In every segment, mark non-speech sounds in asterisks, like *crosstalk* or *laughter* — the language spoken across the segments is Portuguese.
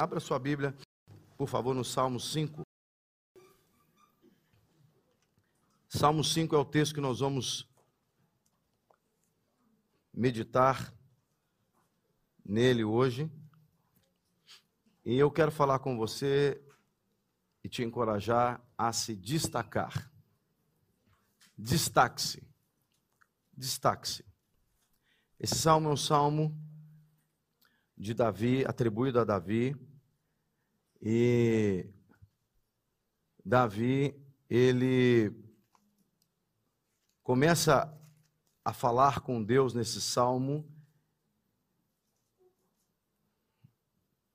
Abra sua Bíblia, por favor, no Salmo 5. Salmo 5 é o texto que nós vamos meditar nele hoje. E eu quero falar com você e te encorajar a se destacar. Destaque-se. Destaque-se. Esse salmo é um salmo de Davi, atribuído a Davi. E Davi, ele começa a falar com Deus nesse salmo.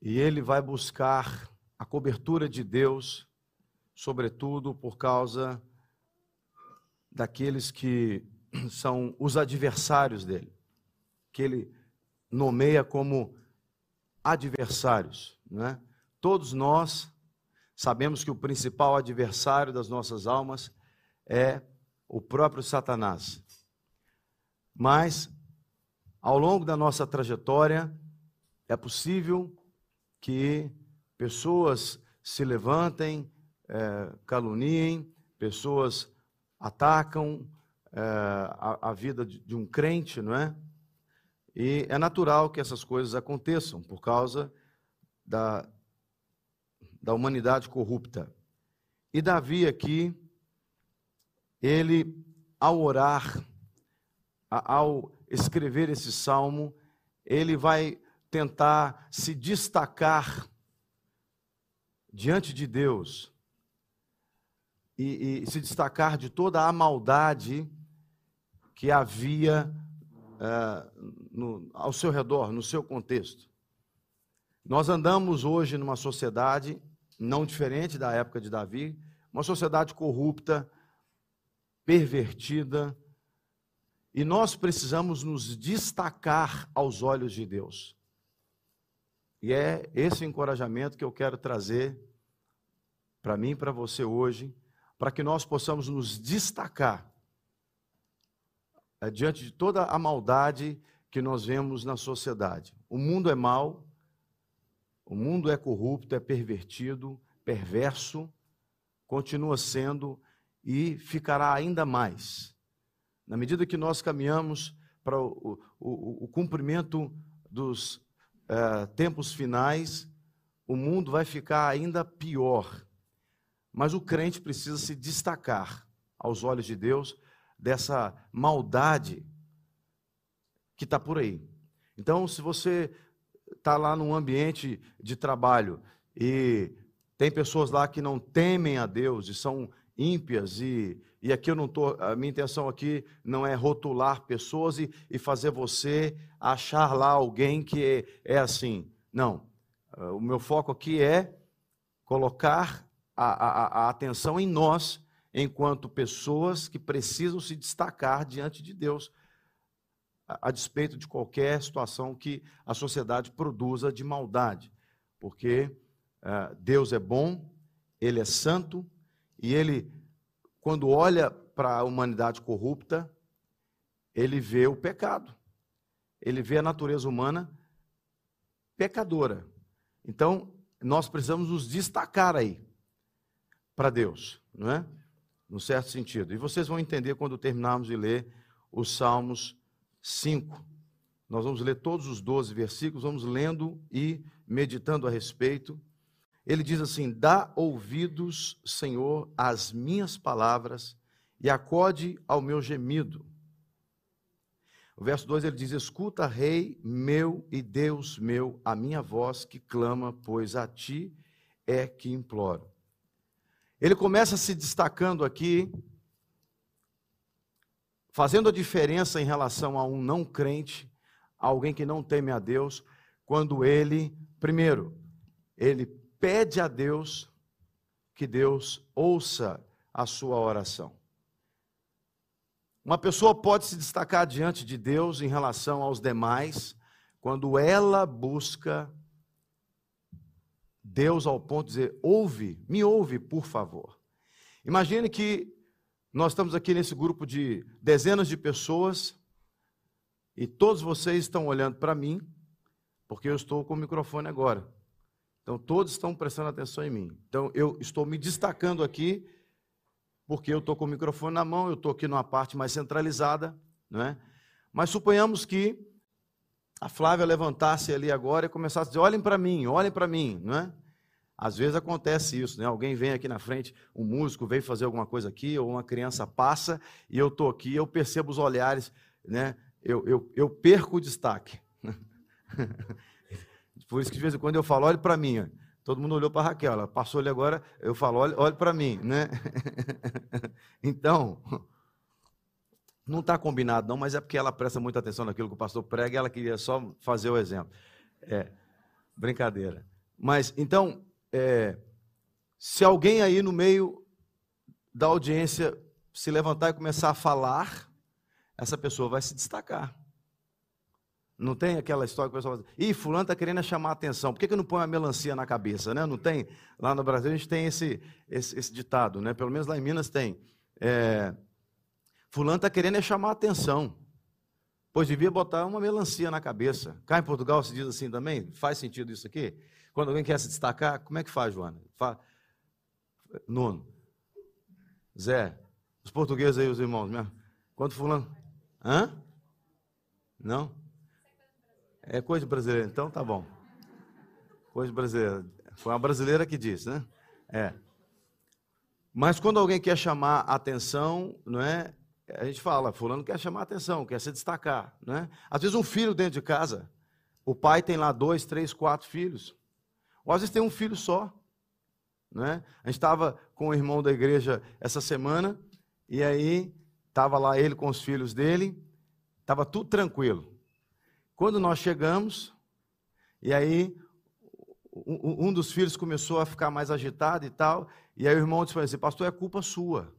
E ele vai buscar a cobertura de Deus, sobretudo por causa daqueles que *clears throat* são os adversários dele, que ele nomeia como adversários. Né? Todos nós sabemos que o principal adversário das nossas almas é o próprio Satanás. Mas, ao longo da nossa trajetória, é possível que pessoas se levantem, é, caluniem, pessoas atacam é, a, a, vida de, de um crente, não é? E é natural que essas coisas aconteçam por causa da, da humanidade corrupta. E Davi aqui, ele, ao orar, ao escrever esse salmo, ele vai tentar se destacar diante de Deus e, e se destacar de toda a maldade que havia é, no, ao seu redor, no seu contexto. Nós andamos hoje numa sociedade não diferente da época de Davi, uma sociedade corrupta, pervertida, e nós precisamos nos destacar aos olhos de Deus. E é esse encorajamento que eu quero trazer para mim e para você hoje, para que nós possamos nos destacar é, diante de toda a maldade que nós vemos na sociedade. O mundo é mau, o mundo é corrupto, é pervertido, perverso, continua sendo e ficará ainda mais. Na medida que nós caminhamos para o, o, o cumprimento dos é, tempos finais, o mundo vai ficar ainda pior. Mas o crente precisa se destacar aos olhos de Deus dessa maldade que está por aí. Então, se você está lá num ambiente de trabalho e tem pessoas lá que não temem a Deus e são ímpias e, e aqui eu não tô, a minha intenção aqui não é rotular pessoas e, e fazer você achar lá alguém que é, é assim. Não. O meu foco aqui é colocar a, a, a atenção em nós, enquanto pessoas que precisam se destacar diante de Deus, a, despeito de qualquer situação que a sociedade produza de maldade. Porque uh, Deus é bom, Ele é santo, e Ele, quando olha para a humanidade corrupta, Ele vê o pecado, Ele vê a natureza humana pecadora. Então, nós precisamos nos destacar aí para Deus, não é? No certo sentido. E vocês vão entender quando terminarmos de ler os Salmos 5. Nós vamos ler todos os 12 versículos, vamos lendo e meditando a respeito. Ele diz assim: Dá ouvidos, Senhor, às minhas palavras e acode ao meu gemido. O verso 2 ele diz: Escuta, Rei meu e Deus meu, a minha voz que clama, pois a ti é que imploro. Ele começa se destacando aqui, fazendo a diferença em relação a um não crente, a alguém que não teme a Deus, quando ele, primeiro, ele pede a Deus que Deus ouça a sua oração. Uma pessoa pode se destacar diante de Deus em relação aos demais quando ela busca Deus ao ponto de dizer: ouve, me ouve, por favor. Imagine que nós estamos aqui nesse grupo de dezenas de pessoas e todos vocês estão olhando para mim, porque eu estou com o microfone agora. Então todos estão prestando atenção em mim. Então eu estou me destacando aqui porque eu estou com o microfone na mão, eu estou aqui numa parte mais centralizada, não é? Mas suponhamos que a Flávia levantasse ali agora e começasse a dizer: olhem para mim, olhem para mim, não é? Às vezes acontece isso, né? Alguém vem aqui na frente, um músico veio fazer alguma coisa aqui, ou uma criança passa e eu estou aqui, eu percebo os olhares, né? Eu, eu, eu perco o destaque. *laughs* Por isso que de vez em quando eu falo, olhe para mim. Todo mundo olhou para Raquel, ela passou ali agora, eu falo, olhe, olhe para mim, né? *laughs* então, não está combinado não, mas é porque ela presta muita atenção naquilo que o pastor prega e ela queria só fazer o exemplo. É, brincadeira. Mas, então, é, se alguém aí no meio da audiência se levantar e começar a falar, essa pessoa vai se destacar. Não tem aquela história que o pessoal fala, ih, fulano está querendo chamar a atenção, por que, que não põe uma melancia na cabeça, né? Não tem? Lá no Brasil a gente tem esse, esse, esse ditado, né? Pelo menos lá em Minas tem. É, fulano está querendo é chamar a atenção, pois devia botar uma melancia na cabeça. Cá em Portugal se diz assim também? Faz sentido isso aqui? Quando alguém quer se destacar, como é que faz, Joana? Fa... Nuno. Zé. Os portugueses aí, os irmãos mesmo. Quando fulano. Hã? Não? É coisa brasileira, então tá bom. Coisa brasileira. Foi uma brasileira que disse, né? É. Mas quando alguém quer chamar atenção, não é? A gente fala, fulano quer chamar atenção, quer se destacar, não é? Às vezes um filho dentro de casa, o pai tem lá dois, três, quatro filhos. Ou às vezes tem um filho só. Né? A gente estava com o irmão da igreja essa semana, e aí estava lá ele com os filhos dele, estava tudo tranquilo. Quando nós chegamos, e aí um, dos filhos começou a ficar mais agitado e tal, e aí o irmão disse assim, pastor, é culpa sua.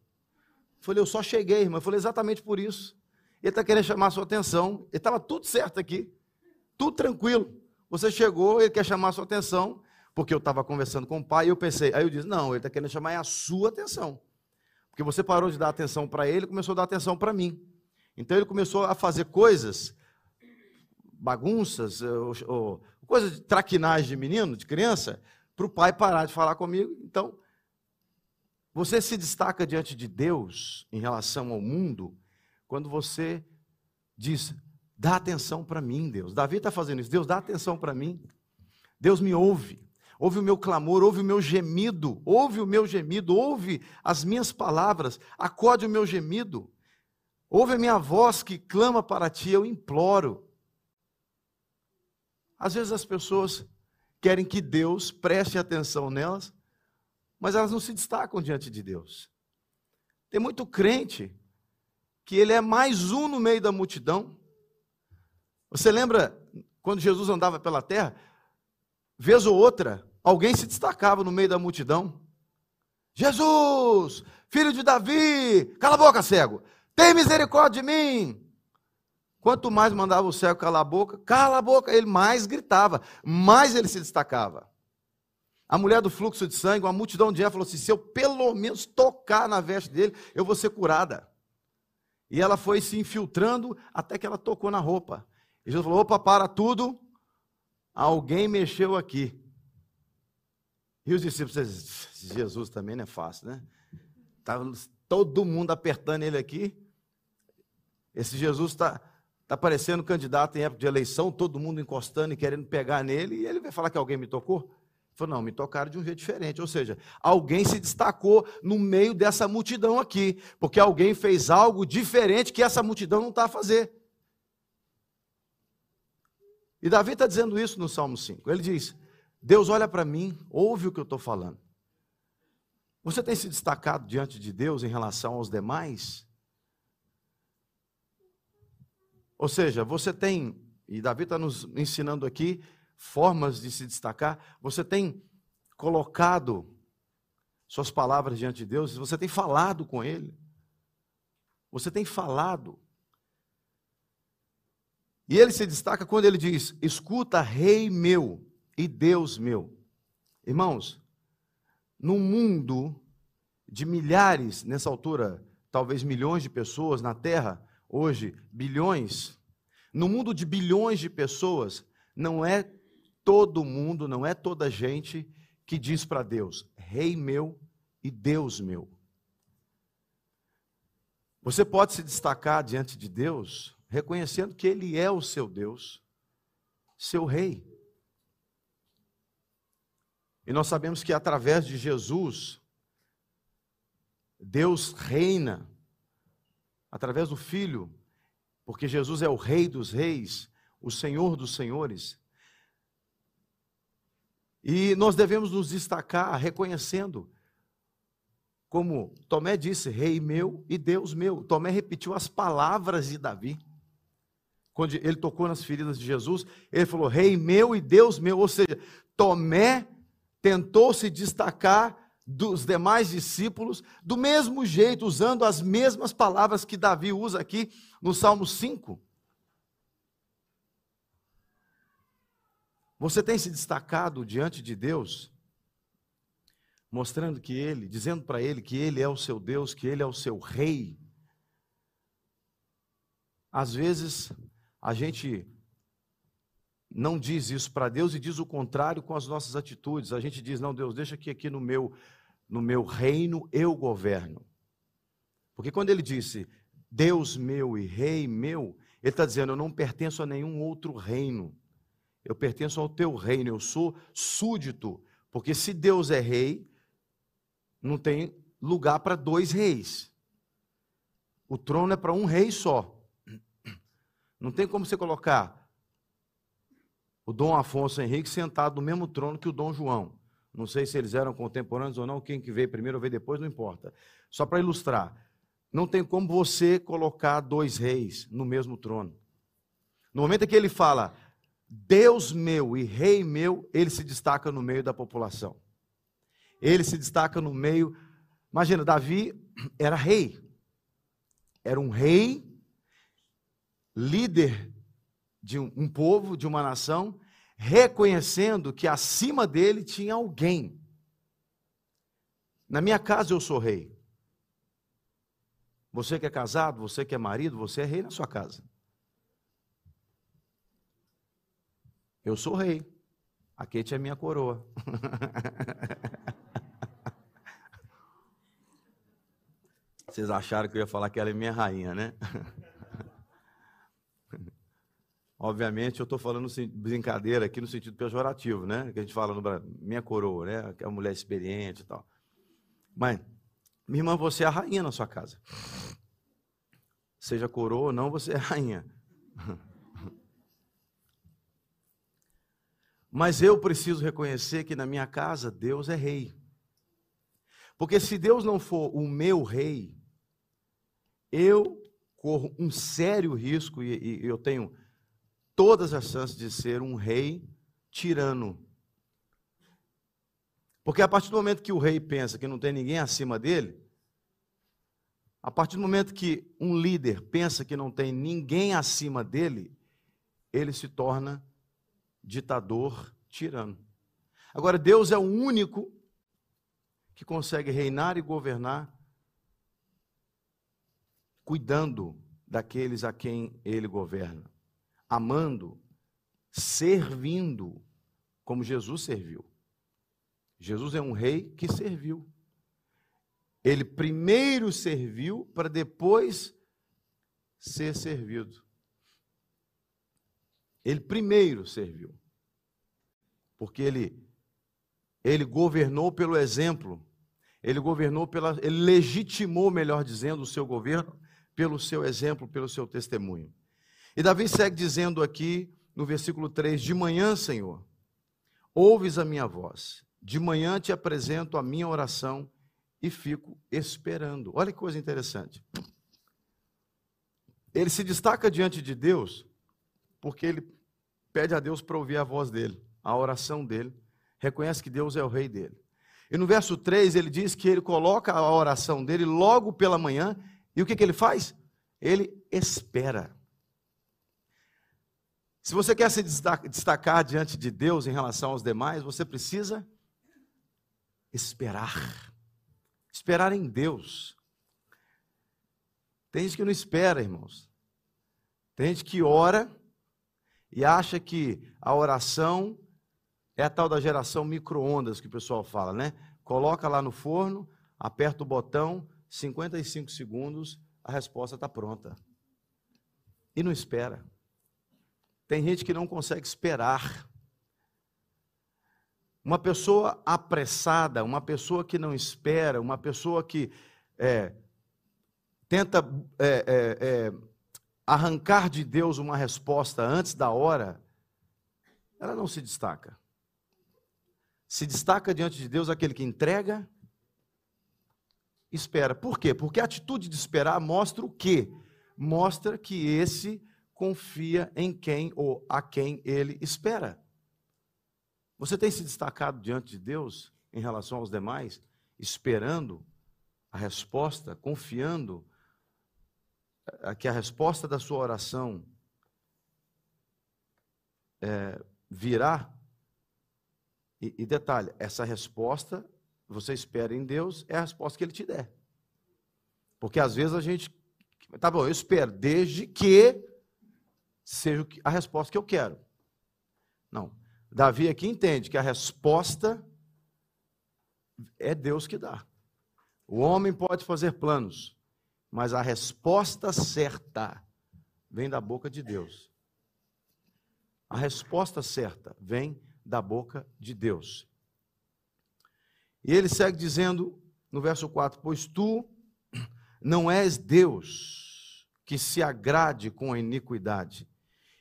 Eu falei, eu só cheguei, irmão. Eu falei, exatamente por isso. Ele está querendo chamar a sua atenção. Ele estava tudo certo aqui, tudo tranquilo. Você chegou, ele quer chamar a sua atenção, porque eu estava conversando com o pai e eu pensei, aí eu disse, não, ele está querendo chamar a sua atenção. Porque você parou de dar atenção para ele começou a dar atenção para mim. Então ele começou a fazer coisas, bagunças, ou, ou, coisas de traquinagem de menino, de criança, para o pai parar de falar comigo. Então, você se destaca diante de Deus em relação ao mundo quando você diz: dá atenção para mim, Deus. Davi está fazendo isso. Deus, dá atenção para mim. Deus me ouve ouve o meu clamor, ouve o meu gemido, ouve o meu gemido, ouve as minhas palavras, acode o meu gemido, ouve a minha voz que clama para ti, eu imploro. Às vezes as pessoas querem que Deus preste atenção nelas, mas elas não se destacam diante de Deus. Tem muito crente que ele é mais um no meio da multidão. Você lembra quando Jesus andava pela terra? Vez ou outra, alguém se destacava no meio da multidão. Jesus, filho de Davi, cala a boca, cego, tem misericórdia de mim. Quanto mais mandava o cego calar a boca, cala a boca, ele mais gritava, mais ele se destacava. A mulher do fluxo de sangue, uma multidão de gente falou assim: se eu pelo menos tocar na veste dele, eu vou ser curada. E ela foi se infiltrando até que ela tocou na roupa. E Jesus falou: opa, para tudo, alguém mexeu aqui. E os discípulos, Jesus também não é fácil, né? Estava todo mundo apertando ele aqui. Esse Jesus está tá parecendo candidato em época de eleição, todo mundo encostando e querendo pegar nele, e ele vai falar que alguém me tocou? Ele falou, não, me tocaram de um jeito diferente. Ou seja, alguém se destacou no meio dessa multidão aqui, porque alguém fez algo diferente que essa multidão não está a fazer. E Davi está dizendo isso no Salmo 5. Ele diz: Deus olha para mim, ouve o que eu estou falando. Você tem se destacado diante de Deus em relação aos demais? Ou seja, você tem, e Davi está nos ensinando aqui, formas de se destacar, você tem colocado suas palavras diante de Deus, você tem falado com Ele, você tem falado. E ele se destaca quando ele diz: Escuta, Rei meu e Deus meu. Irmãos, num mundo de milhares, nessa altura, talvez milhões de pessoas na Terra, hoje bilhões, no mundo de bilhões de pessoas, não é todo mundo, não é toda gente que diz para Deus: Rei meu e Deus meu. Você pode se destacar diante de Deus reconhecendo que Ele é o seu Deus, seu Rei. E nós sabemos que através de Jesus, Deus reina, através do Filho, porque Jesus é o Rei dos Reis, o Senhor dos Senhores. E nós devemos nos destacar reconhecendo, como Tomé disse, Rei meu e Deus meu. Tomé repetiu as palavras de Davi. Quando ele tocou nas feridas de Jesus, ele falou: Rei meu e Deus meu. Ou seja, Tomé tentou se destacar dos demais discípulos, do mesmo jeito, usando as mesmas palavras que Davi usa aqui no Salmo 5. Você tem se destacado diante de Deus, mostrando que Ele, dizendo para Ele que Ele é o seu Deus, que Ele é o seu Rei. Às vezes, a gente não diz isso para Deus e diz o contrário com as nossas atitudes. A gente diz: não, Deus, deixa que aqui no meu, no meu reino eu governo. Porque quando ele disse Deus meu e Rei meu, ele está dizendo: eu não pertenço a nenhum outro reino eu pertenço ao teu reino, eu sou súdito. Porque se Deus é rei, não tem lugar para dois reis. O trono é para um rei só. Não tem como você colocar o Dom Afonso Henrique sentado no mesmo trono que o Dom João. Não sei se eles eram contemporâneos ou não, quem que veio primeiro ou veio depois, não importa. Só para ilustrar. Não tem como você colocar dois reis no mesmo trono. No momento em que ele fala, Deus meu e Rei meu, ele se destaca no meio da população. Ele se destaca no meio. Imagina, Davi era rei. Era um rei, líder de um, um povo, de uma nação, reconhecendo que acima dele tinha alguém. Na minha casa eu sou rei. Você que é casado, você que é marido, você é rei na sua casa. Eu sou rei. A Kate é minha coroa. *laughs* Vocês acharam que eu ia falar que ela é minha rainha, né? *laughs* Obviamente, eu estou falando brincadeira aqui no sentido pejorativo, né? Que a gente fala no minha coroa, né? Que é uma mulher experiente e tal. Mas, minha irmã, você é a rainha na sua casa. Seja coroa ou não, você é rainha. *laughs* Mas eu preciso reconhecer que na minha casa Deus é rei. Porque se Deus não for o meu rei, eu corro um sério risco e, e eu tenho todas as chances de ser um rei tirano. Porque a partir do momento que o rei pensa que não tem ninguém acima dele, a partir do momento que um líder pensa que não tem ninguém acima dele, ele se torna ditador, tirano. Agora, Deus é o único que consegue reinar e governar cuidando daqueles a quem ele governa, amando, servindo, como Jesus serviu. Jesus é um rei que serviu. Ele primeiro serviu para depois ser servido. Ele primeiro serviu. Porque ele ele governou pelo exemplo. Ele governou pela ele legitimou, melhor dizendo, o seu governo pelo seu exemplo, pelo seu testemunho. E Davi segue dizendo aqui no versículo 3: De manhã, Senhor, ouves a minha voz. De manhã te apresento a minha oração e fico esperando. Olha que coisa interessante. Ele se destaca diante de Deus porque ele pede a Deus para ouvir a voz dele, a oração dele, reconhece que Deus é o rei dele. E no verso 3 ele diz que ele coloca a oração dele logo pela manhã, e o que, que ele faz? Ele espera. Se você quer se destacar diante de Deus em relação aos demais, você precisa esperar. Esperar em Deus. Tem gente que não espera, irmãos. Tem gente que ora e acha que a oração É a tal da geração micro-ondas que o pessoal fala, né? Coloca lá no forno, aperta o botão, 55 segundos, a resposta está pronta. E não espera. Tem gente que não consegue esperar. Uma pessoa apressada, uma pessoa que não espera, uma pessoa que é, tenta é, é, é, arrancar de Deus uma resposta antes da hora, ela não se destaca. Se destaca diante de Deus aquele que entrega, espera. Por quê? Porque a atitude de esperar mostra o quê? Mostra que esse confia em quem ou a quem ele espera. Você tem se destacado diante de Deus em relação aos demais, esperando a resposta, confiando eh, que a resposta da sua oração é, virá? E, e detalhe, essa resposta você espera em Deus é a resposta que Ele te der. Porque às vezes a gente, tá bom, eu espero, desde que seja a resposta que eu quero. Não. Davi aqui entende que a resposta é Deus que dá. O homem pode fazer planos, mas a resposta certa vem da boca de Deus. A resposta certa vem da boca de Deus. E ele segue dizendo no verso 4: Pois tu não és Deus que se agrade com a iniquidade,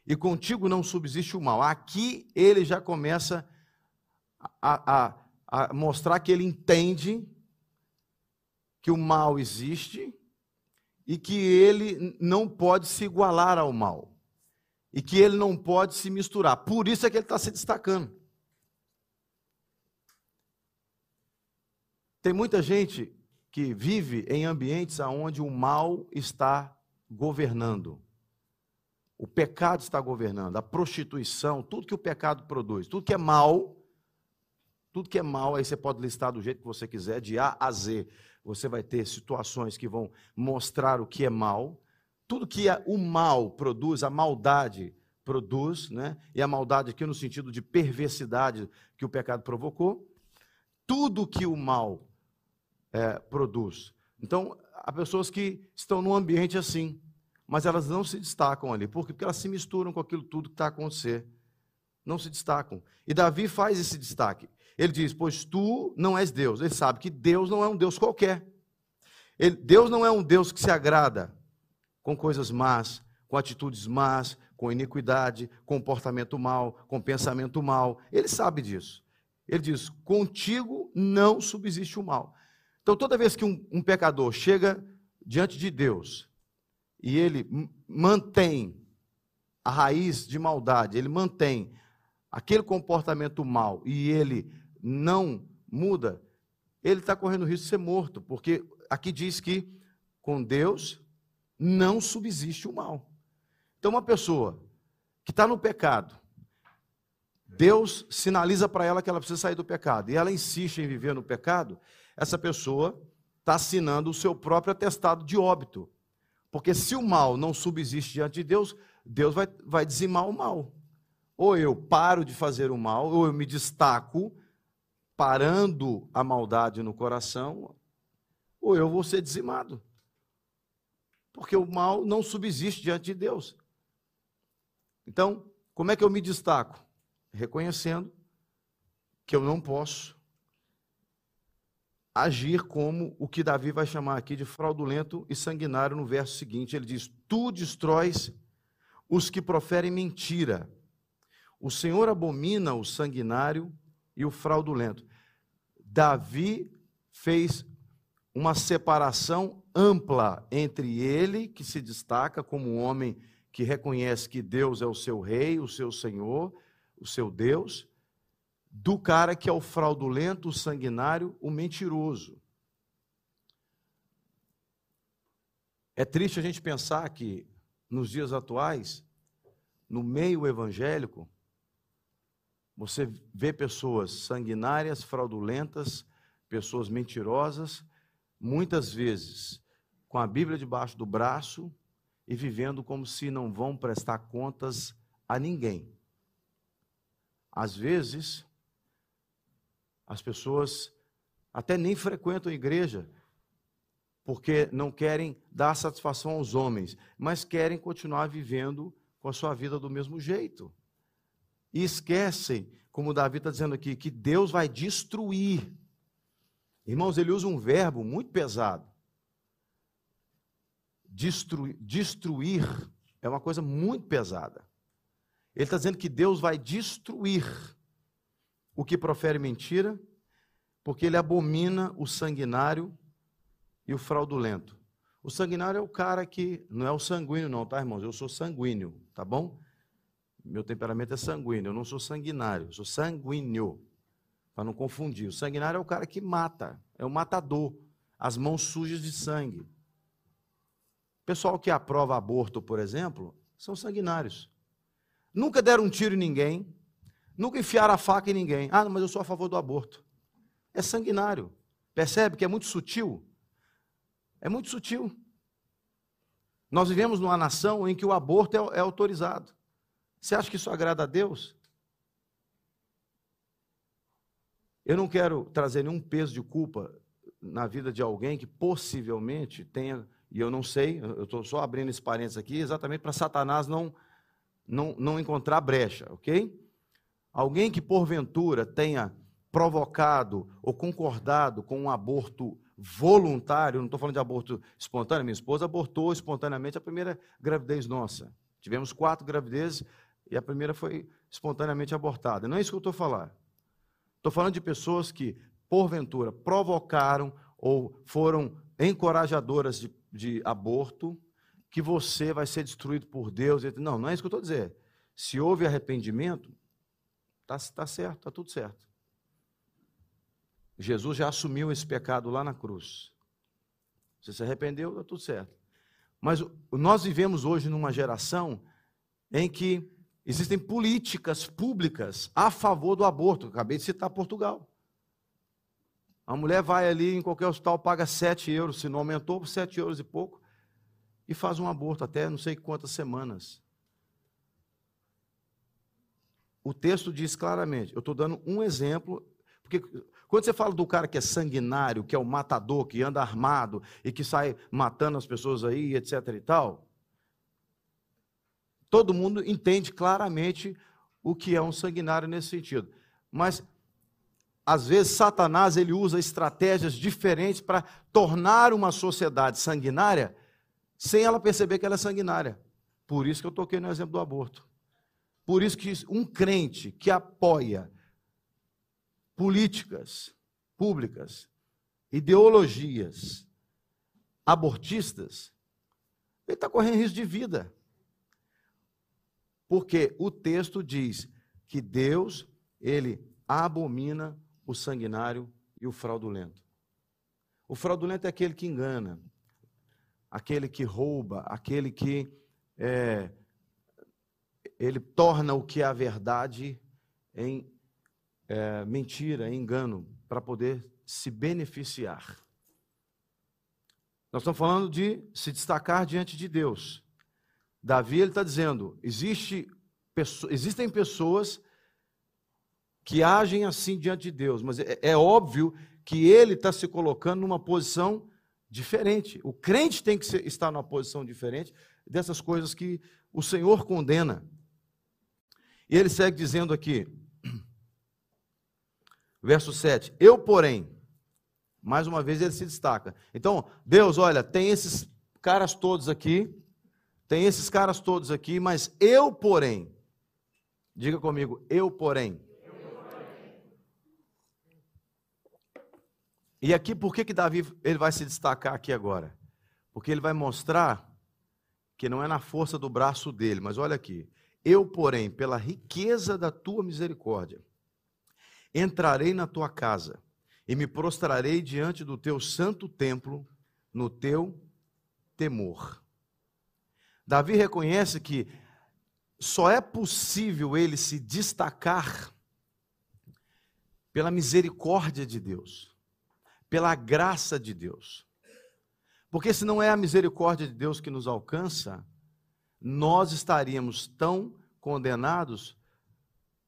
e contigo não subsiste o mal. Aqui ele já começa a, a, a mostrar que ele entende que o mal existe e que ele não pode se igualar ao mal. E que ele não pode se misturar. Por isso é que ele está se destacando. Tem muita gente que vive em ambientes onde o mal está governando. O pecado está governando, a prostituição, tudo que o pecado produz, tudo que é mal, tudo que é mal, aí você pode listar do jeito que você quiser, de A a Z. Você vai ter situações que vão mostrar o que é mal. Tudo que é, o mal produz, a maldade produz, né? e a maldade aqui no sentido de perversidade que o pecado provocou. Tudo que o mal é, produz. Então, há pessoas que estão num ambiente assim mas elas não se destacam ali. Por quê? Porque elas se misturam com aquilo tudo que está a acontecer. Não se destacam. E Davi faz esse destaque. Ele diz: Pois tu não és Deus. Ele sabe que Deus não é um Deus qualquer. Ele, Deus não é um Deus que se agrada com coisas más, com atitudes más, com iniquidade, comportamento mal, com pensamento mal. Ele sabe disso. Ele diz: Contigo não subsiste o mal. Então, toda vez que um, um pecador chega diante de Deus e ele mantém a raiz de maldade, ele mantém aquele comportamento mal e ele não muda, ele está correndo risco de ser morto, porque aqui diz que com Deus não subsiste o mal. Então, uma pessoa que está no pecado, Deus sinaliza para ela que ela precisa sair do pecado, e ela insiste em viver no pecado, essa pessoa está assinando o seu próprio atestado de óbito. Porque se o mal não subsiste diante de Deus, Deus vai, vai dizimar o mal. Ou eu paro de fazer o mal, ou eu me destaco, parando a maldade no coração, ou eu vou ser dizimado. Porque o mal não subsiste diante de Deus. Então, como é que eu me destaco? Reconhecendo que eu não posso agir como o que Davi vai chamar aqui de fraudulento e sanguinário no verso seguinte. Ele diz: Tu destróis os que proferem mentira. O Senhor abomina o sanguinário e o fraudulento. Davi fez uma separação ampla entre ele, que se destaca como um homem que reconhece que Deus é o seu rei, o seu Senhor, o seu Deus, do cara que é o fraudulento, o sanguinário, o mentiroso. É triste a gente pensar que, nos dias atuais, no meio evangélico, você vê pessoas sanguinárias, fraudulentas, pessoas mentirosas, muitas vezes com a Bíblia debaixo do braço e vivendo como se não vão prestar contas a ninguém. Às vezes, As pessoas até nem frequentam a igreja, porque não querem dar satisfação aos homens, mas querem continuar vivendo com a sua vida do mesmo jeito. E esquecem, como Davi está dizendo aqui, que Deus vai destruir. Irmãos, ele usa um verbo muito pesado. Destruir, destruir é uma coisa muito pesada. Ele está dizendo que Deus vai destruir o que profere mentira, porque ele abomina o sanguinário e o fraudulento. O sanguinário é o cara que não é o sanguíneo, não, tá, irmãos? Eu sou sanguíneo, tá bom? Meu temperamento é sanguíneo, eu não sou sanguinário, eu sou sanguíneo, para não confundir. O sanguinário é o cara que mata, é o matador, as mãos sujas de sangue. Pessoal que aprova aborto, por exemplo, são sanguinários. Nunca deram um tiro em ninguém, nunca enfiaram a faca em ninguém. Ah, mas eu sou a favor do aborto. É sanguinário. Percebe que é muito sutil? É muito sutil. Nós vivemos numa nação em que o aborto é, é autorizado. Você acha que isso agrada a Deus? Eu não quero trazer nenhum peso de culpa na vida de alguém que possivelmente tenha, e eu não sei, eu estou só abrindo esse parênteses aqui, exatamente para Satanás não, não, não encontrar brecha, ok? Alguém que porventura tenha provocado ou concordado com um aborto voluntário, não estou falando de aborto espontâneo, minha esposa abortou espontaneamente a primeira gravidez nossa. Tivemos quatro gravidezes e a primeira foi espontaneamente abortada. Não é isso que eu estou falando. Estou falando de pessoas que, porventura, provocaram ou foram encorajadoras de, de aborto, que você vai ser destruído por Deus. Não, não é isso que eu estou dizendo. Se houve arrependimento, está tá certo, está tudo certo. Jesus já assumiu esse pecado lá na cruz. Você se arrependeu, está tudo certo. Mas nós vivemos hoje numa geração em que existem políticas públicas a favor do aborto. Acabei de citar Portugal. A mulher vai ali em qualquer hospital, paga 7 euros, se não aumentou, 7 euros e pouco, e faz um aborto até não sei quantas semanas. O texto diz claramente, eu estou dando um exemplo, porque quando você fala do cara que é sanguinário, que é o matador, que anda armado e que sai matando as pessoas aí, etc e tal, todo mundo entende claramente o que é um sanguinário nesse sentido. Mas às vezes Satanás ele usa estratégias diferentes para tornar uma sociedade sanguinária sem ela perceber que ela é sanguinária. Por isso que eu toquei no exemplo do aborto. Por isso que um crente que apoia políticas públicas, ideologias abortistas, ele está correndo risco de vida. Porque o texto diz que Deus, ele abomina o sanguinário e o fraudulento. O fraudulento é aquele que engana, aquele que rouba, aquele que é, ele torna o que é a verdade em é, mentira, engano, para poder se beneficiar. Nós estamos falando de se destacar diante de Deus. Davi está dizendo: existe, existem pessoas que agem assim diante de Deus, mas é, é óbvio que ele está se colocando numa posição diferente. O crente tem que estar numa posição diferente dessas coisas que o Senhor condena. E ele segue dizendo aqui: Verso 7. Eu, porém, mais uma vez ele se destaca. Então, Deus, olha, tem esses caras todos aqui, tem esses caras todos aqui, mas eu, porém, diga comigo, eu, porém. E aqui, por que, que Davi ele vai se destacar aqui agora? Porque ele vai mostrar que não é na força do braço dele, mas olha aqui. Eu, porém, pela riqueza da tua misericórdia, Entrarei na tua casa e me prostrarei diante do teu santo templo no teu temor. Davi reconhece que só é possível ele se destacar pela misericórdia de Deus, pela graça de Deus. Porque se não é a misericórdia de Deus que nos alcança, nós estaríamos tão condenados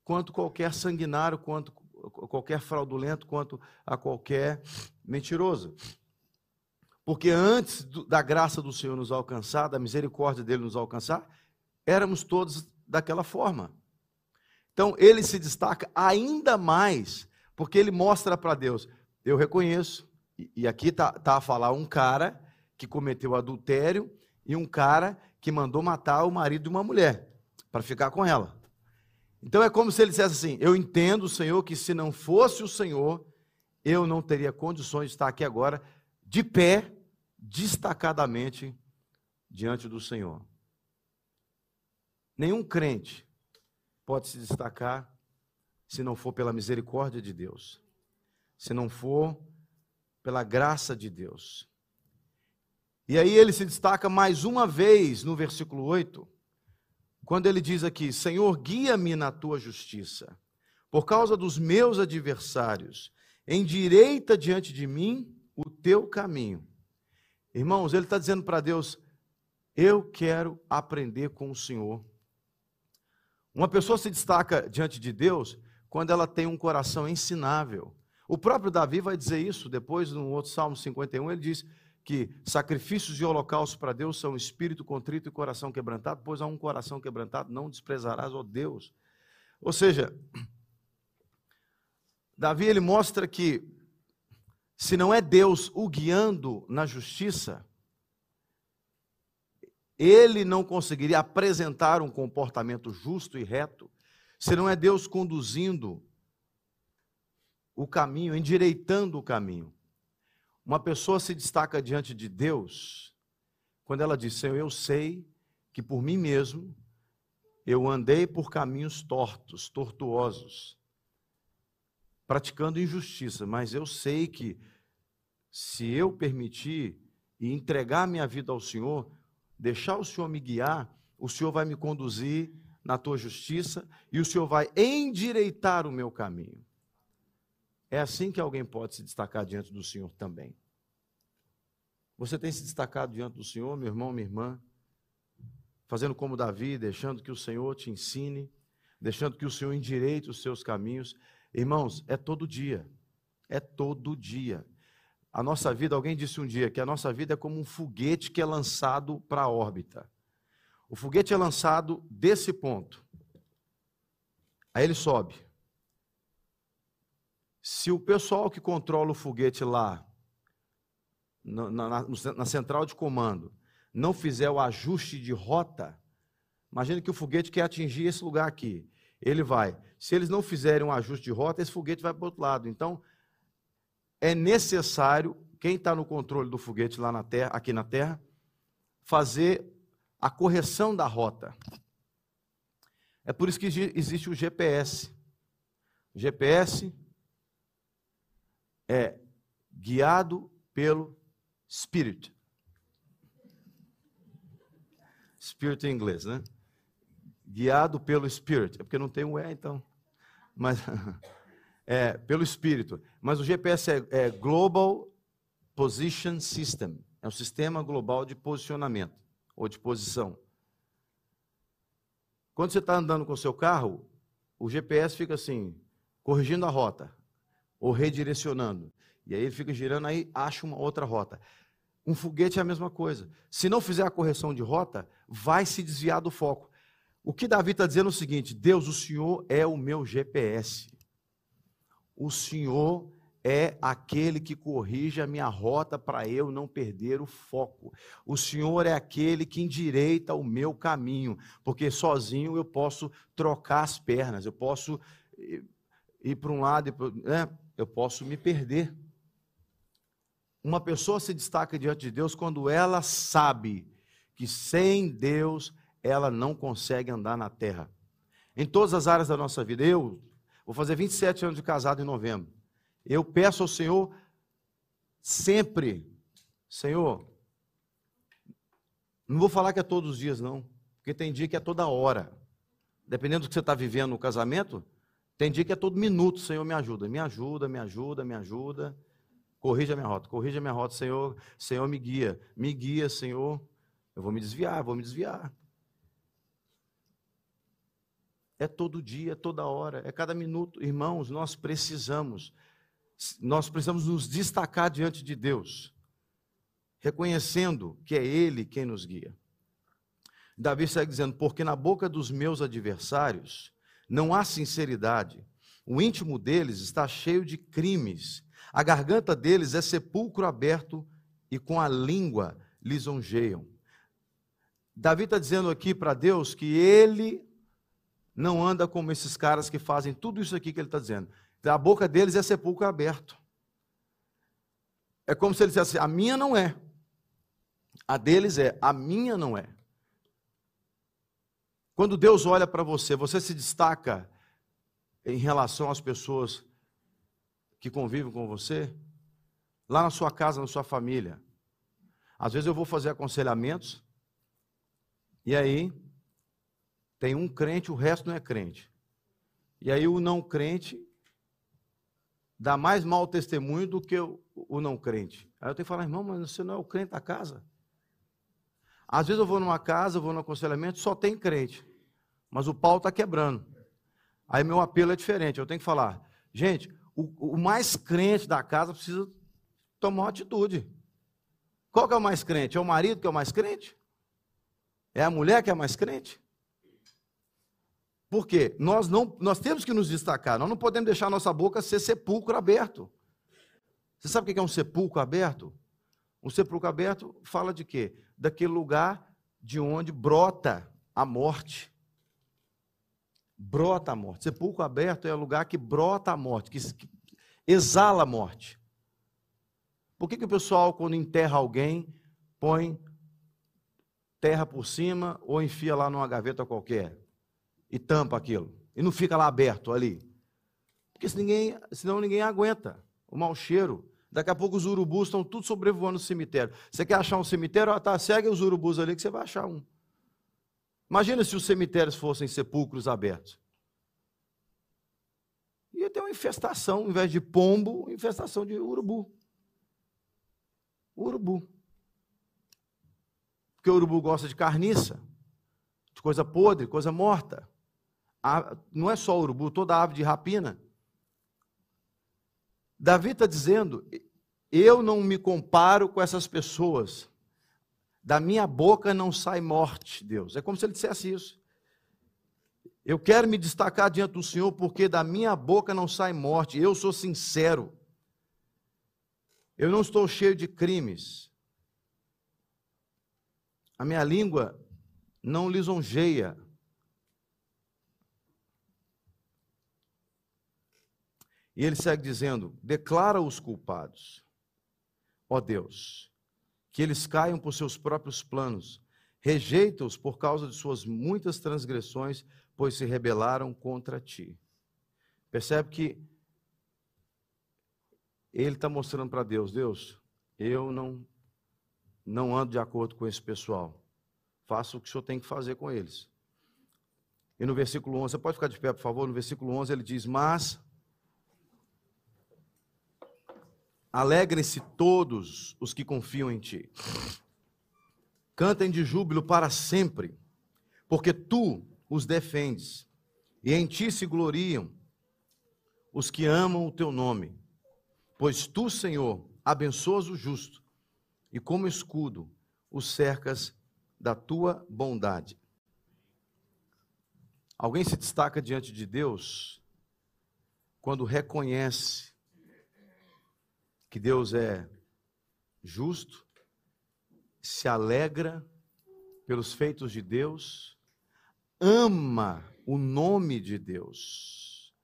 quanto qualquer sanguinário, quanto qualquer fraudulento quanto a qualquer mentiroso. Porque antes da graça do Senhor nos alcançar, da misericórdia dele nos alcançar, éramos todos daquela forma. Então ele se destaca ainda mais, porque ele mostra para Deus: eu reconheço, e aqui está tá a falar um cara que cometeu adultério e um cara que mandou matar o marido de uma mulher para ficar com ela. Então é como se ele dissesse assim: Eu entendo, Senhor, que se não fosse o Senhor, eu não teria condições de estar aqui agora, de pé, destacadamente diante do Senhor. Nenhum crente pode se destacar se não for pela misericórdia de Deus, se não for pela graça de Deus. E aí ele se destaca mais uma vez no versículo 8, quando ele diz aqui: Senhor, guia-me na tua justiça, por causa dos meus adversários, endireita diante de mim o teu caminho. Irmãos, ele está dizendo para Deus: Eu quero aprender com o Senhor. Uma pessoa se destaca diante de Deus quando ela tem um coração ensinável. O próprio Davi vai dizer isso depois, no outro Salmo 51, ele diz que sacrifícios e holocaustos para Deus são espírito contrito e coração quebrantado, pois a um coração quebrantado não desprezarás, ó Deus. Ou seja, Davi ele mostra que se não é Deus o guiando na justiça, ele não conseguiria apresentar um comportamento justo e reto, se não é Deus conduzindo o caminho, endireitando o caminho. Uma pessoa se destaca diante de Deus quando ela diz: Senhor, eu sei que por mim mesmo eu andei por caminhos tortos, tortuosos praticando injustiça, mas eu sei que se eu permitir e entregar minha vida ao Senhor, deixar o Senhor me guiar, o Senhor vai me conduzir na tua justiça e o Senhor vai endireitar o meu caminho. É assim que alguém pode se destacar diante do Senhor também. Você tem se destacado diante do Senhor, meu irmão, minha irmã, fazendo como Davi, deixando que o Senhor te ensine, deixando que o Senhor endireite os seus caminhos. Irmãos, é todo dia. É todo dia. A nossa vida, alguém disse um dia que a nossa vida é como um foguete que é lançado para a órbita. O foguete é lançado desse ponto. Aí ele sobe. Se o pessoal que controla o foguete lá, na, na, na central de comando, não fizer o ajuste de rota, imagine que o foguete quer atingir esse lugar aqui ele vai. Se eles não fizerem um ajuste de rota, esse foguete vai para o outro lado. Então, é necessário, quem está no controle do foguete lá na Terra, aqui na Terra, fazer a correção da rota. É por isso que existe o GPS. O GPS é guiado pelo Spirit. Spirit em inglês, né? guiado pelo Spirit. É porque não tem um E, então. Mas, *laughs* é, pelo Espírito. Mas o GPS é, é Global Position System. É um sistema global de posicionamento ou de posição. Quando você está andando com o seu carro, o GPS fica assim, corrigindo a rota ou redirecionando. E aí ele fica girando, aí acha uma outra rota. Um foguete é a mesma coisa. Se não fizer a correção de rota, vai se desviar do foco. O que Davi está dizendo é o seguinte: Deus, o Senhor é o meu GPS. O Senhor é aquele que corrige a minha rota para eu não perder o foco. O Senhor é aquele que endireita o meu caminho, porque sozinho eu posso trocar as pernas, eu posso ir para um lado, né? Eu posso me perder. Uma pessoa se destaca diante de Deus quando ela sabe que sem Deus ela não consegue andar na terra. Em todas as áreas da nossa vida. Eu vou fazer 27 anos de casado em novembro. Eu peço ao Senhor sempre, Senhor, não vou falar que é todos os dias, não, porque tem dia que é toda hora. Dependendo do que você está vivendo no casamento, tem dia que é todo minuto, Senhor, me ajuda, me ajuda, me ajuda, me ajuda. Corrija minha rota, corrija minha rota, Senhor, Senhor, me guia, me guia, Senhor. Eu vou me desviar, vou me desviar. É todo dia, é toda hora, é cada minuto. Irmãos, nós precisamos, nós precisamos nos destacar diante de Deus, reconhecendo que é Ele quem nos guia. Davi segue dizendo: Porque na boca dos meus adversários não há sinceridade, o íntimo deles está cheio de crimes, a garganta deles é sepulcro aberto e com a língua lisonjeiam. Davi está dizendo aqui para Deus que ele não anda como esses caras que fazem tudo isso aqui que ele está dizendo. A boca deles é sepulcro aberto. É como se ele dissesse: a minha não é. A deles é, a minha não é. Quando Deus olha para você, você se destaca em relação às pessoas que convivem com você? Lá na sua casa, na sua família. Às vezes eu vou fazer aconselhamentos, e aí tem um crente, o resto não é crente. E aí o não crente dá mais mau testemunho do que o, não crente. Aí eu tenho que falar, irmão, mas você não é o crente da casa. Às vezes eu vou numa casa, vou no aconselhamento, só tem crente. Mas o pau está quebrando. Aí meu apelo é diferente. Eu tenho que falar, gente, o, o mais crente da casa precisa tomar uma atitude. Qual que é o mais crente? É o marido que é o mais crente? É a mulher que é mais crente? Por quê? Nós, não, nós temos que nos destacar, nós não podemos deixar nossa boca ser sepulcro aberto. Você sabe o que é um sepulcro aberto? Um sepulcro aberto fala de quê? Daquele lugar de onde brota a morte. Brota a morte. Sepulcro aberto é o lugar que brota a morte, que, exala a morte. Por que, que o pessoal, quando enterra alguém, põe terra por cima ou enfia lá numa gaveta qualquer e tampa aquilo. E não fica lá aberto ali. Porque senão ninguém, senão ninguém aguenta o mau cheiro. Daqui a pouco os urubus estão tudo sobrevoando no cemitério. Você quer achar um cemitério? Ah, tá, segue os urubus ali que você vai achar um. Imagina se os cemitérios fossem sepulcros abertos. Ia ter uma infestação, ao invés de pombo, infestação de urubu. Urubu. Porque o urubu gosta de carniça, de coisa podre, coisa morta. Não é só urubu, toda ave de rapina. Davi está dizendo: eu não me comparo com essas pessoas. Da minha boca não sai morte, Deus. É como se ele dissesse isso. Eu quero me destacar diante do Senhor porque da minha boca não sai morte. Eu sou sincero. Eu não estou cheio de crimes. A minha língua não lisonjeia. E ele segue dizendo: declara os culpados, ó Deus, que eles caiam por seus próprios planos, rejeita-os por causa de suas muitas transgressões, pois se rebelaram contra ti. Percebe que ele está mostrando para Deus: Deus, eu não não ando de acordo com esse pessoal. Faça o que o senhor tem que fazer com eles. E no versículo 11, você pode ficar de pé, por favor? No versículo 11 ele diz: Mas alegrem-se todos os que confiam em ti. Cantem de júbilo para sempre, porque tu os defendes, e em ti se gloriam os que amam o teu nome. Pois tu, Senhor, abençoas o justo e como escudo os cercas da tua bondade. Alguém se destaca diante de Deus quando reconhece que Deus é justo, se alegra pelos feitos de Deus, ama o nome de Deus.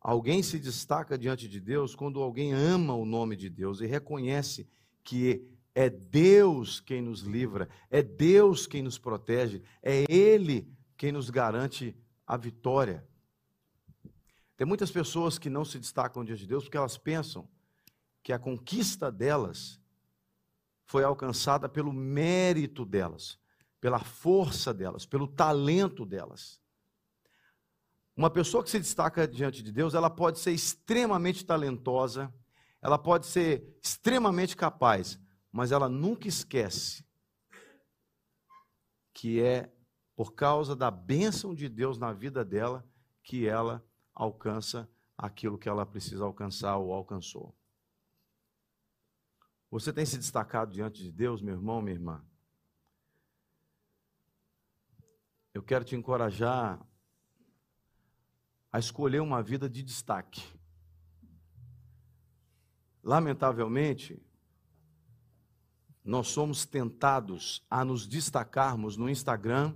Alguém se destaca diante de Deus quando alguém ama o nome de Deus e reconhece que é Deus quem nos livra, é Deus quem nos protege, é Ele quem nos garante a vitória. Tem muitas pessoas que não se destacam diante de Deus porque elas pensam que a conquista delas foi alcançada pelo mérito delas, pela força delas, pelo talento delas. Uma pessoa que se destaca diante de Deus, ela pode ser extremamente talentosa, ela pode ser extremamente capaz, mas ela nunca esquece que é por causa da bênção de Deus na vida dela, que ela alcança aquilo que ela precisa alcançar ou alcançou. Você tem se destacado diante de Deus, meu irmão, minha irmã? Eu quero te encorajar a escolher uma vida de destaque. Lamentavelmente, nós somos tentados a nos destacarmos no Instagram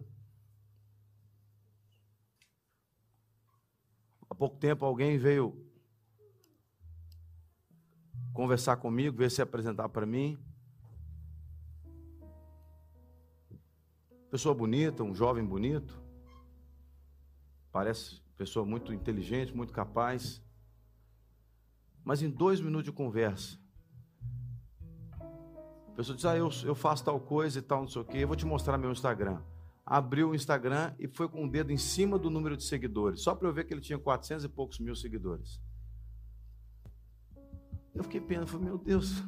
Há pouco tempo alguém veio conversar comigo, veio se apresentar para mim. Pessoa bonita, um jovem bonito. Parece pessoa muito inteligente, muito capaz. Mas em dois minutos de conversa, a pessoa diz: Ah, eu, eu faço tal coisa e tal, não sei o quê, eu vou te mostrar meu Instagram abriu o Instagram e foi com o dedo em cima do número de seguidores, só para eu ver que ele tinha 400 e poucos mil seguidores. Eu fiquei pensando, falei, meu Deus.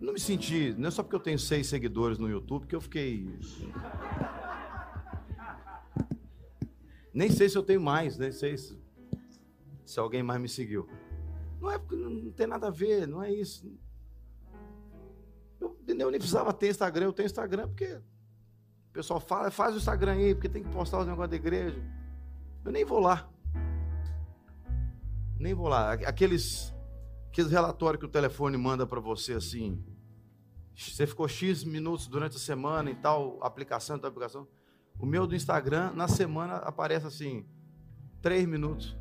Não me senti, não é só porque eu tenho seis seguidores no YouTube que eu fiquei. Nem sei se eu tenho mais, nem sei se, se alguém mais me seguiu. Não é porque não tem nada a ver, não é isso. Eu, eu nem precisava ter Instagram, eu tenho Instagram porque o pessoal fala, faz o Instagram aí, porque tem que postar os negócios da igreja. Eu nem vou lá. Nem vou lá. Aqueles, aqueles relatórios que o telefone manda para você assim. Você ficou X minutos durante a semana em tal aplicação, tal aplicação. O meu do Instagram, na semana, aparece assim, três minutos.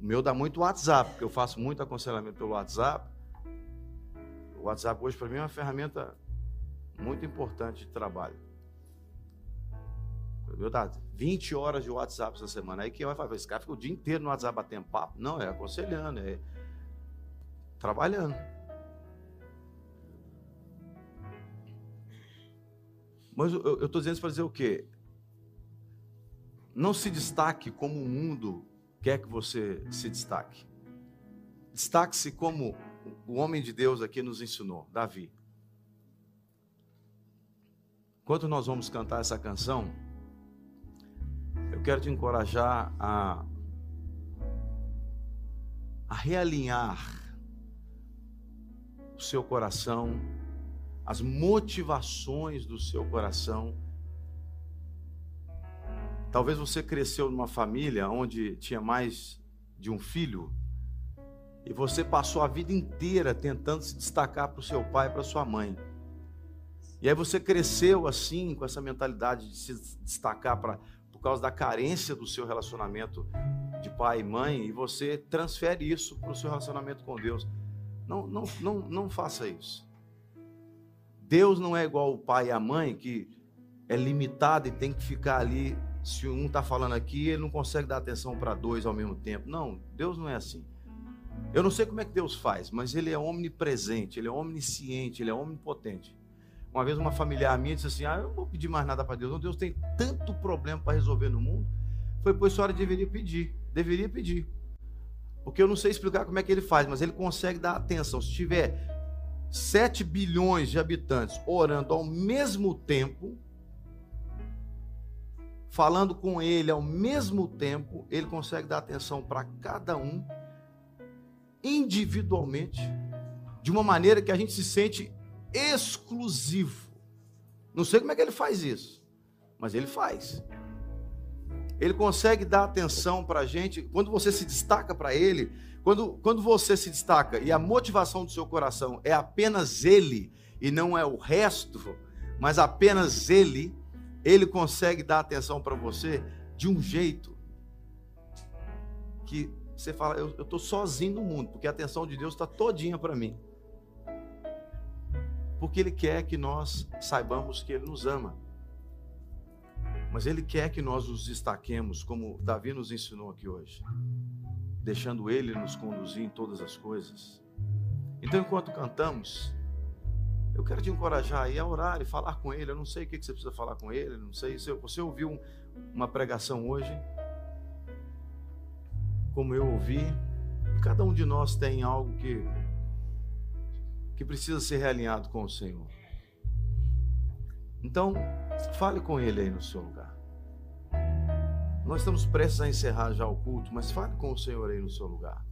O meu dá muito WhatsApp, porque eu faço muito aconselhamento pelo WhatsApp. O WhatsApp hoje para mim é uma ferramenta muito importante de trabalho. Eu dar 20 horas de WhatsApp essa semana. Aí quem vai falar, esse cara fica o dia inteiro no WhatsApp batendo papo. Não, é aconselhando, é trabalhando. Mas eu estou dizendo isso para dizer o quê? Não se destaque como o mundo quer que você se destaque. Destaque-se como o homem de Deus aqui nos ensinou, Davi. Enquanto nós vamos cantar essa canção, eu quero te encorajar a, a realinhar o seu coração, as motivações do seu coração. Talvez você cresceu numa família onde tinha mais de um filho e você passou a vida inteira tentando se destacar para o seu pai e para sua mãe. E aí você cresceu assim, com essa mentalidade de se destacar por causa da carência do seu relacionamento de pai e mãe, e você transfere isso para o seu relacionamento com Deus. Não, não, não, não faça isso. Deus não é igual o pai e a mãe, que é limitado e tem que ficar ali. Se um está falando aqui, ele não consegue dar atenção para dois ao mesmo tempo. Não, Deus não é assim. Eu não sei como é que Deus faz, mas Ele é omnipresente, Ele é omnisciente, Ele é omnipotente. Uma vez uma familiar minha disse assim: Ah, eu não vou pedir mais nada para Deus. Não, Deus tem tanto problema para resolver no mundo. Foi, pois a senhora deveria pedir. Deveria pedir. Porque eu não sei explicar como é que ele faz, mas ele consegue dar atenção. Se tiver 7 bilhões de habitantes orando ao mesmo tempo, falando com ele ao mesmo tempo, ele consegue dar atenção para cada um individualmente, de uma maneira que a gente se sente exclusivo. Não sei como é que ele faz isso, mas ele faz. Ele consegue dar atenção para a gente. Quando você se destaca para ele, quando, quando você se destaca e a motivação do seu coração é apenas ele e não é o resto, mas apenas ele, ele consegue dar atenção para você de um jeito que você fala, eu estou sozinho no mundo, porque a atenção de Deus está todinha para mim. Porque Ele quer que nós saibamos que Ele nos ama. Mas Ele quer que nós nos destaquemos, como Davi nos ensinou aqui hoje, deixando Ele nos conduzir em todas as coisas. Então, enquanto cantamos, eu quero te encorajar a orar e falar com Ele. Eu não sei o que você precisa falar com Ele, não sei se você ouviu uma pregação hoje como eu ouvi, cada um de nós tem algo que, que precisa ser realinhado com o Senhor. Então, fale com Ele aí no seu lugar. Nós estamos prestes a encerrar já o culto, mas fale com o Senhor aí no seu lugar.